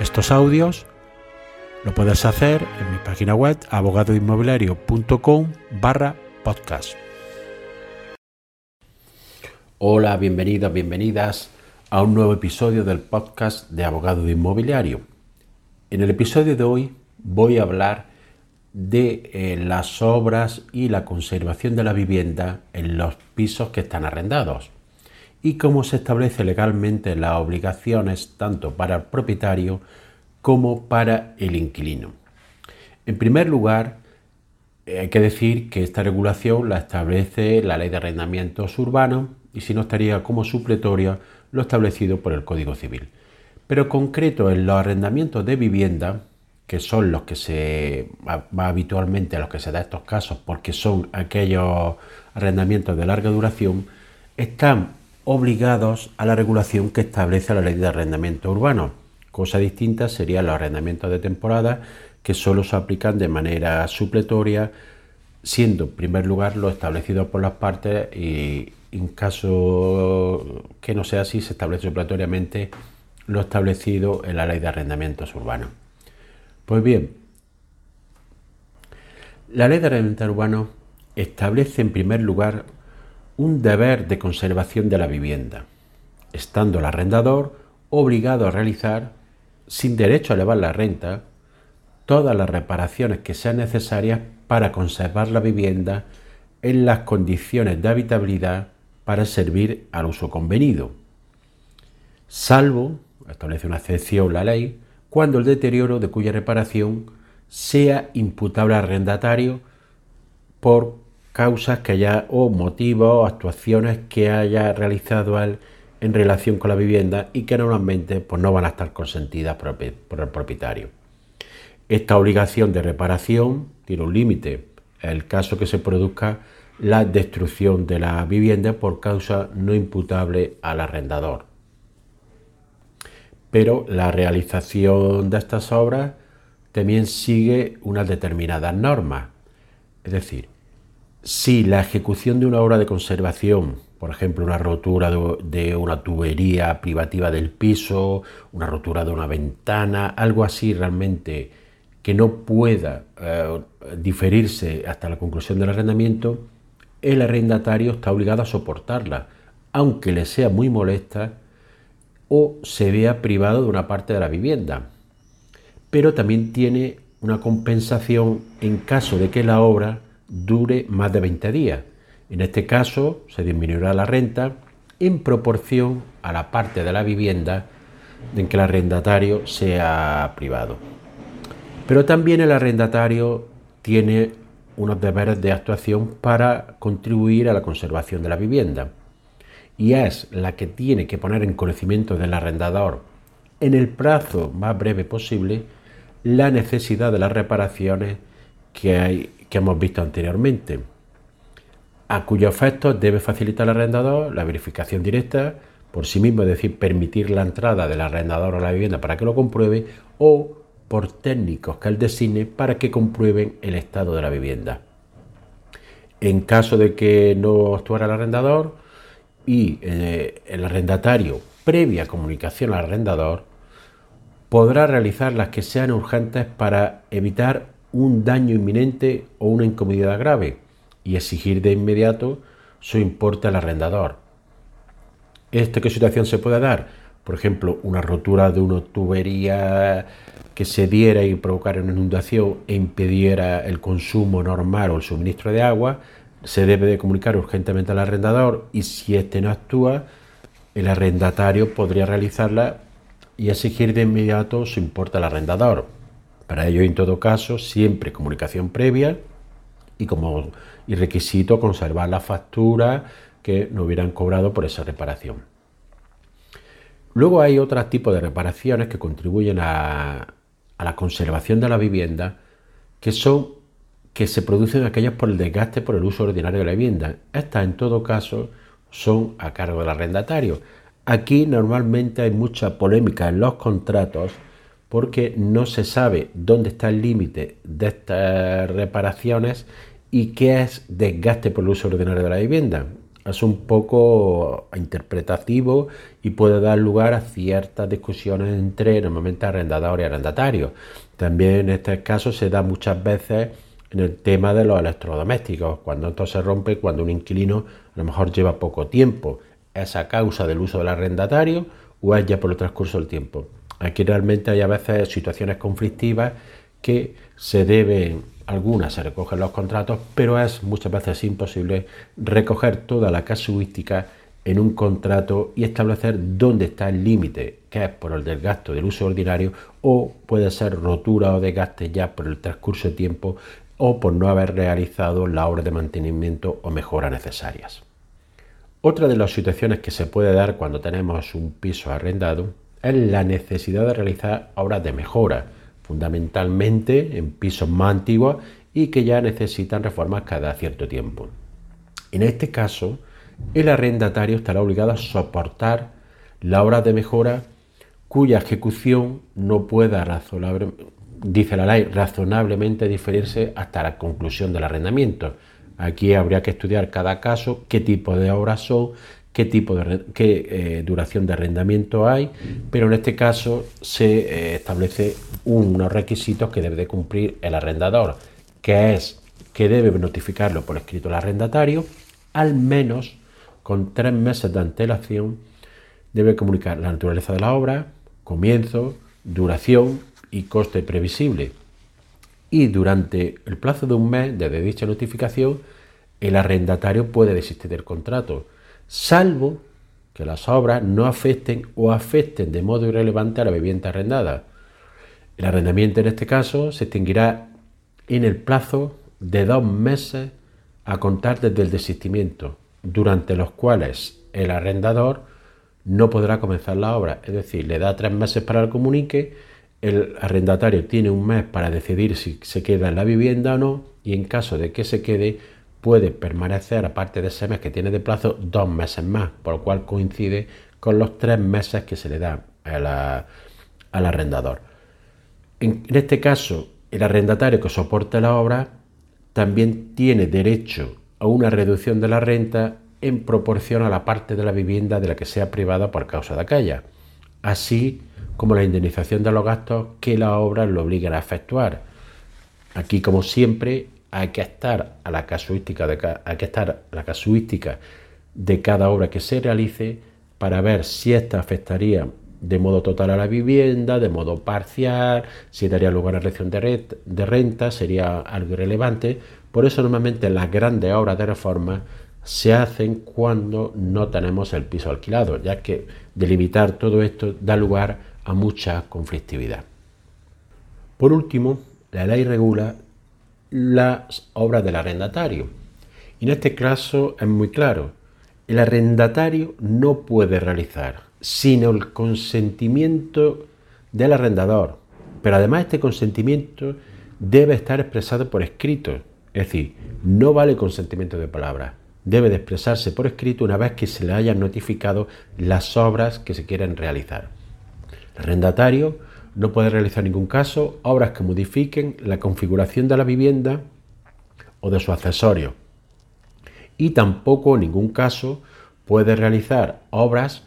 estos audios, lo puedes hacer en mi página web abogadoinmobiliario.com barra podcast. Hola, bienvenidos, bienvenidas a un nuevo episodio del podcast de Abogado Inmobiliario. En el episodio de hoy voy a hablar de eh, las obras y la conservación de la vivienda en los pisos que están arrendados y cómo se establece legalmente las obligaciones tanto para el propietario como para el inquilino. En primer lugar, eh, hay que decir que esta regulación la establece la Ley de Arrendamientos Urbanos y si no estaría como supletoria lo establecido por el Código Civil. Pero concreto en los arrendamientos de vivienda, que son los que se va habitualmente a los que se da estos casos porque son aquellos arrendamientos de larga duración, están obligados a la regulación que establece la ley de arrendamiento urbano. Cosa distinta serían los arrendamientos de temporada que solo se aplican de manera supletoria, siendo en primer lugar lo establecido por las partes y en caso que no sea así se establece supletoriamente lo establecido en la ley de arrendamientos urbanos. Pues bien, la ley de arrendamiento urbano establece en primer lugar un deber de conservación de la vivienda, estando el arrendador obligado a realizar, sin derecho a elevar la renta, todas las reparaciones que sean necesarias para conservar la vivienda en las condiciones de habitabilidad para servir al uso convenido, salvo, establece una excepción la ley, cuando el deterioro de cuya reparación sea imputable al arrendatario por causas que haya o motivos o actuaciones que haya realizado él en relación con la vivienda y que normalmente pues, no van a estar consentidas por el propietario. Esta obligación de reparación tiene un límite, el caso que se produzca la destrucción de la vivienda por causa no imputable al arrendador. Pero la realización de estas obras también sigue unas determinadas normas. Es decir, si la ejecución de una obra de conservación, por ejemplo, una rotura de una tubería privativa del piso, una rotura de una ventana, algo así realmente que no pueda eh, diferirse hasta la conclusión del arrendamiento, el arrendatario está obligado a soportarla, aunque le sea muy molesta o se vea privado de una parte de la vivienda. Pero también tiene una compensación en caso de que la obra dure más de 20 días. En este caso, se disminuirá la renta en proporción a la parte de la vivienda en que el arrendatario sea privado. Pero también el arrendatario tiene unos deberes de actuación para contribuir a la conservación de la vivienda. Y es la que tiene que poner en conocimiento del arrendador en el plazo más breve posible la necesidad de las reparaciones que hay que hemos visto anteriormente, a cuyo efecto debe facilitar al arrendador la verificación directa por sí mismo, es decir, permitir la entrada del arrendador a la vivienda para que lo compruebe o por técnicos que él designe para que comprueben el estado de la vivienda. En caso de que no actuara el arrendador y eh, el arrendatario, previa comunicación al arrendador, podrá realizar las que sean urgentes para evitar un daño inminente o una incomodidad grave y exigir de inmediato su importe al arrendador. ¿Esta qué situación se puede dar? Por ejemplo, una rotura de una tubería que se diera y provocara una inundación e impidiera el consumo normal o el suministro de agua, se debe de comunicar urgentemente al arrendador y si éste no actúa, el arrendatario podría realizarla y exigir de inmediato su importe al arrendador. Para ello, en todo caso, siempre comunicación previa y como requisito conservar la factura que no hubieran cobrado por esa reparación. Luego hay otros tipos de reparaciones que contribuyen a, a la conservación de la vivienda, que son que se producen aquellas por el desgaste por el uso ordinario de la vivienda. Estas, en todo caso, son a cargo del arrendatario. Aquí normalmente hay mucha polémica en los contratos porque no se sabe dónde está el límite de estas reparaciones y qué es desgaste por el uso ordinario de la vivienda. Es un poco interpretativo y puede dar lugar a ciertas discusiones entre normalmente arrendador y arrendatario. También en este caso se da muchas veces en el tema de los electrodomésticos, cuando esto se rompe, cuando un inquilino a lo mejor lleva poco tiempo. ¿Es a causa del uso del arrendatario o es ya por el transcurso del tiempo? Aquí realmente hay a veces situaciones conflictivas que se deben, algunas se recogen los contratos, pero es muchas veces imposible recoger toda la casuística en un contrato y establecer dónde está el límite, que es por el del gasto del uso ordinario o puede ser rotura o desgaste ya por el transcurso de tiempo o por no haber realizado la obra de mantenimiento o mejora necesarias. Otra de las situaciones que se puede dar cuando tenemos un piso arrendado es la necesidad de realizar obras de mejora, fundamentalmente en pisos más antiguos y que ya necesitan reformas cada cierto tiempo. En este caso, el arrendatario estará obligado a soportar la obra de mejora cuya ejecución no pueda, razonablemente diferirse hasta la conclusión del arrendamiento. Aquí habría que estudiar cada caso, qué tipo de obras son, qué tipo de qué eh, duración de arrendamiento hay, pero en este caso se eh, establece unos requisitos que debe de cumplir el arrendador, que es que debe notificarlo por escrito al arrendatario, al menos con tres meses de antelación, debe comunicar la naturaleza de la obra, comienzo, duración y coste previsible. Y durante el plazo de un mes desde dicha notificación, el arrendatario puede desistir del contrato salvo que las obras no afecten o afecten de modo irrelevante a la vivienda arrendada. El arrendamiento en este caso se extinguirá en el plazo de dos meses a contar desde el desistimiento, durante los cuales el arrendador no podrá comenzar la obra, es decir, le da tres meses para el comunique, el arrendatario tiene un mes para decidir si se queda en la vivienda o no, y en caso de que se quede, puede permanecer, aparte de ese mes que tiene de plazo, dos meses más, por lo cual coincide con los tres meses que se le da al arrendador. En, este caso, el arrendatario que soporte la obra también tiene derecho a una reducción de la renta en proporción a la parte de la vivienda de la que sea privada por causa de aquella, así como la indemnización de los gastos que la obra lo obliga a efectuar. Aquí, como siempre, hay que estar a la casuística de, hay que estar la casuística de cada obra que se realice para ver si esta afectaría de modo total a la vivienda, de modo parcial, si daría lugar a reacción de, de renta, sería algo irrelevante. Por eso normalmente las grandes obras de reforma se hacen cuando no tenemos el piso alquilado, ya que delimitar todo esto da lugar a mucha conflictividad. Por último, la ley regula las obras del arrendatario. Y en este caso es muy claro, el arrendatario no puede realizar sino el consentimiento del arrendador, pero además este consentimiento debe estar expresado por escrito, es decir, no vale consentimiento de palabra, debe de expresarse por escrito una vez que se le hayan notificado las obras que se quieren realizar. El arrendatario no puede realizar ningún caso obras que modifiquen la configuración de la vivienda o de su accesorio. Y tampoco en ningún caso puede realizar obras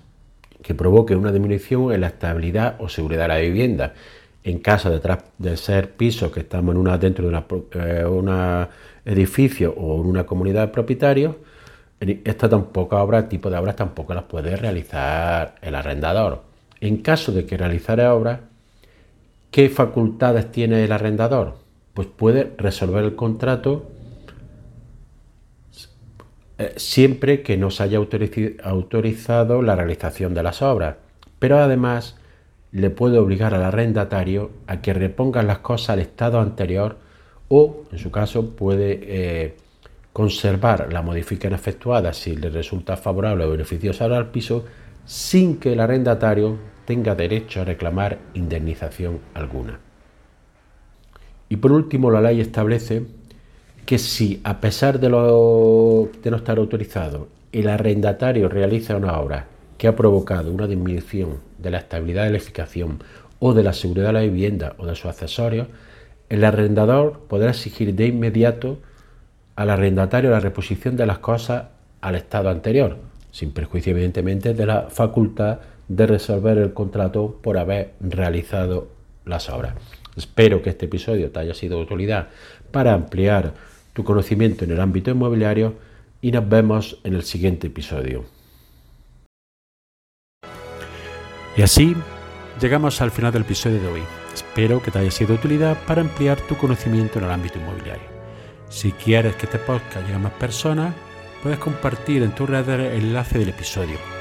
que provoquen una disminución en la estabilidad o seguridad de la vivienda. En caso de, de ser pisos que estamos en una, dentro de un eh, edificio o en una comunidad de propietarios, esta tampoco obra, tipo de obras tampoco las puede realizar el arrendador. En caso de que realizara obras, ¿Qué facultades tiene el arrendador? Pues puede resolver el contrato eh, siempre que no se haya autorizado la realización de las obras, pero además le puede obligar al arrendatario a que reponga las cosas al estado anterior o, en su caso, puede eh, conservar la modificación efectuada si le resulta favorable o beneficiosa al piso sin que el arrendatario tenga derecho a reclamar indemnización alguna. Y por último, la ley establece que si, a pesar de, no estar autorizado, el arrendatario realiza una obra que ha provocado una disminución de la estabilidad de la edificación o de la seguridad de la vivienda o de sus accesorios, el arrendador podrá exigir de inmediato al arrendatario la reposición de las cosas al estado anterior, sin perjuicio evidentemente de la facultad de resolver el contrato por haber realizado las obras. Espero que este episodio te haya sido de utilidad para ampliar tu conocimiento en el ámbito inmobiliario y nos vemos en el siguiente episodio. Y así llegamos al final del episodio de hoy. Espero que te haya sido de utilidad para ampliar tu conocimiento en el ámbito inmobiliario. Si quieres que este podcast llegue a más personas, puedes compartir en tu red el enlace del episodio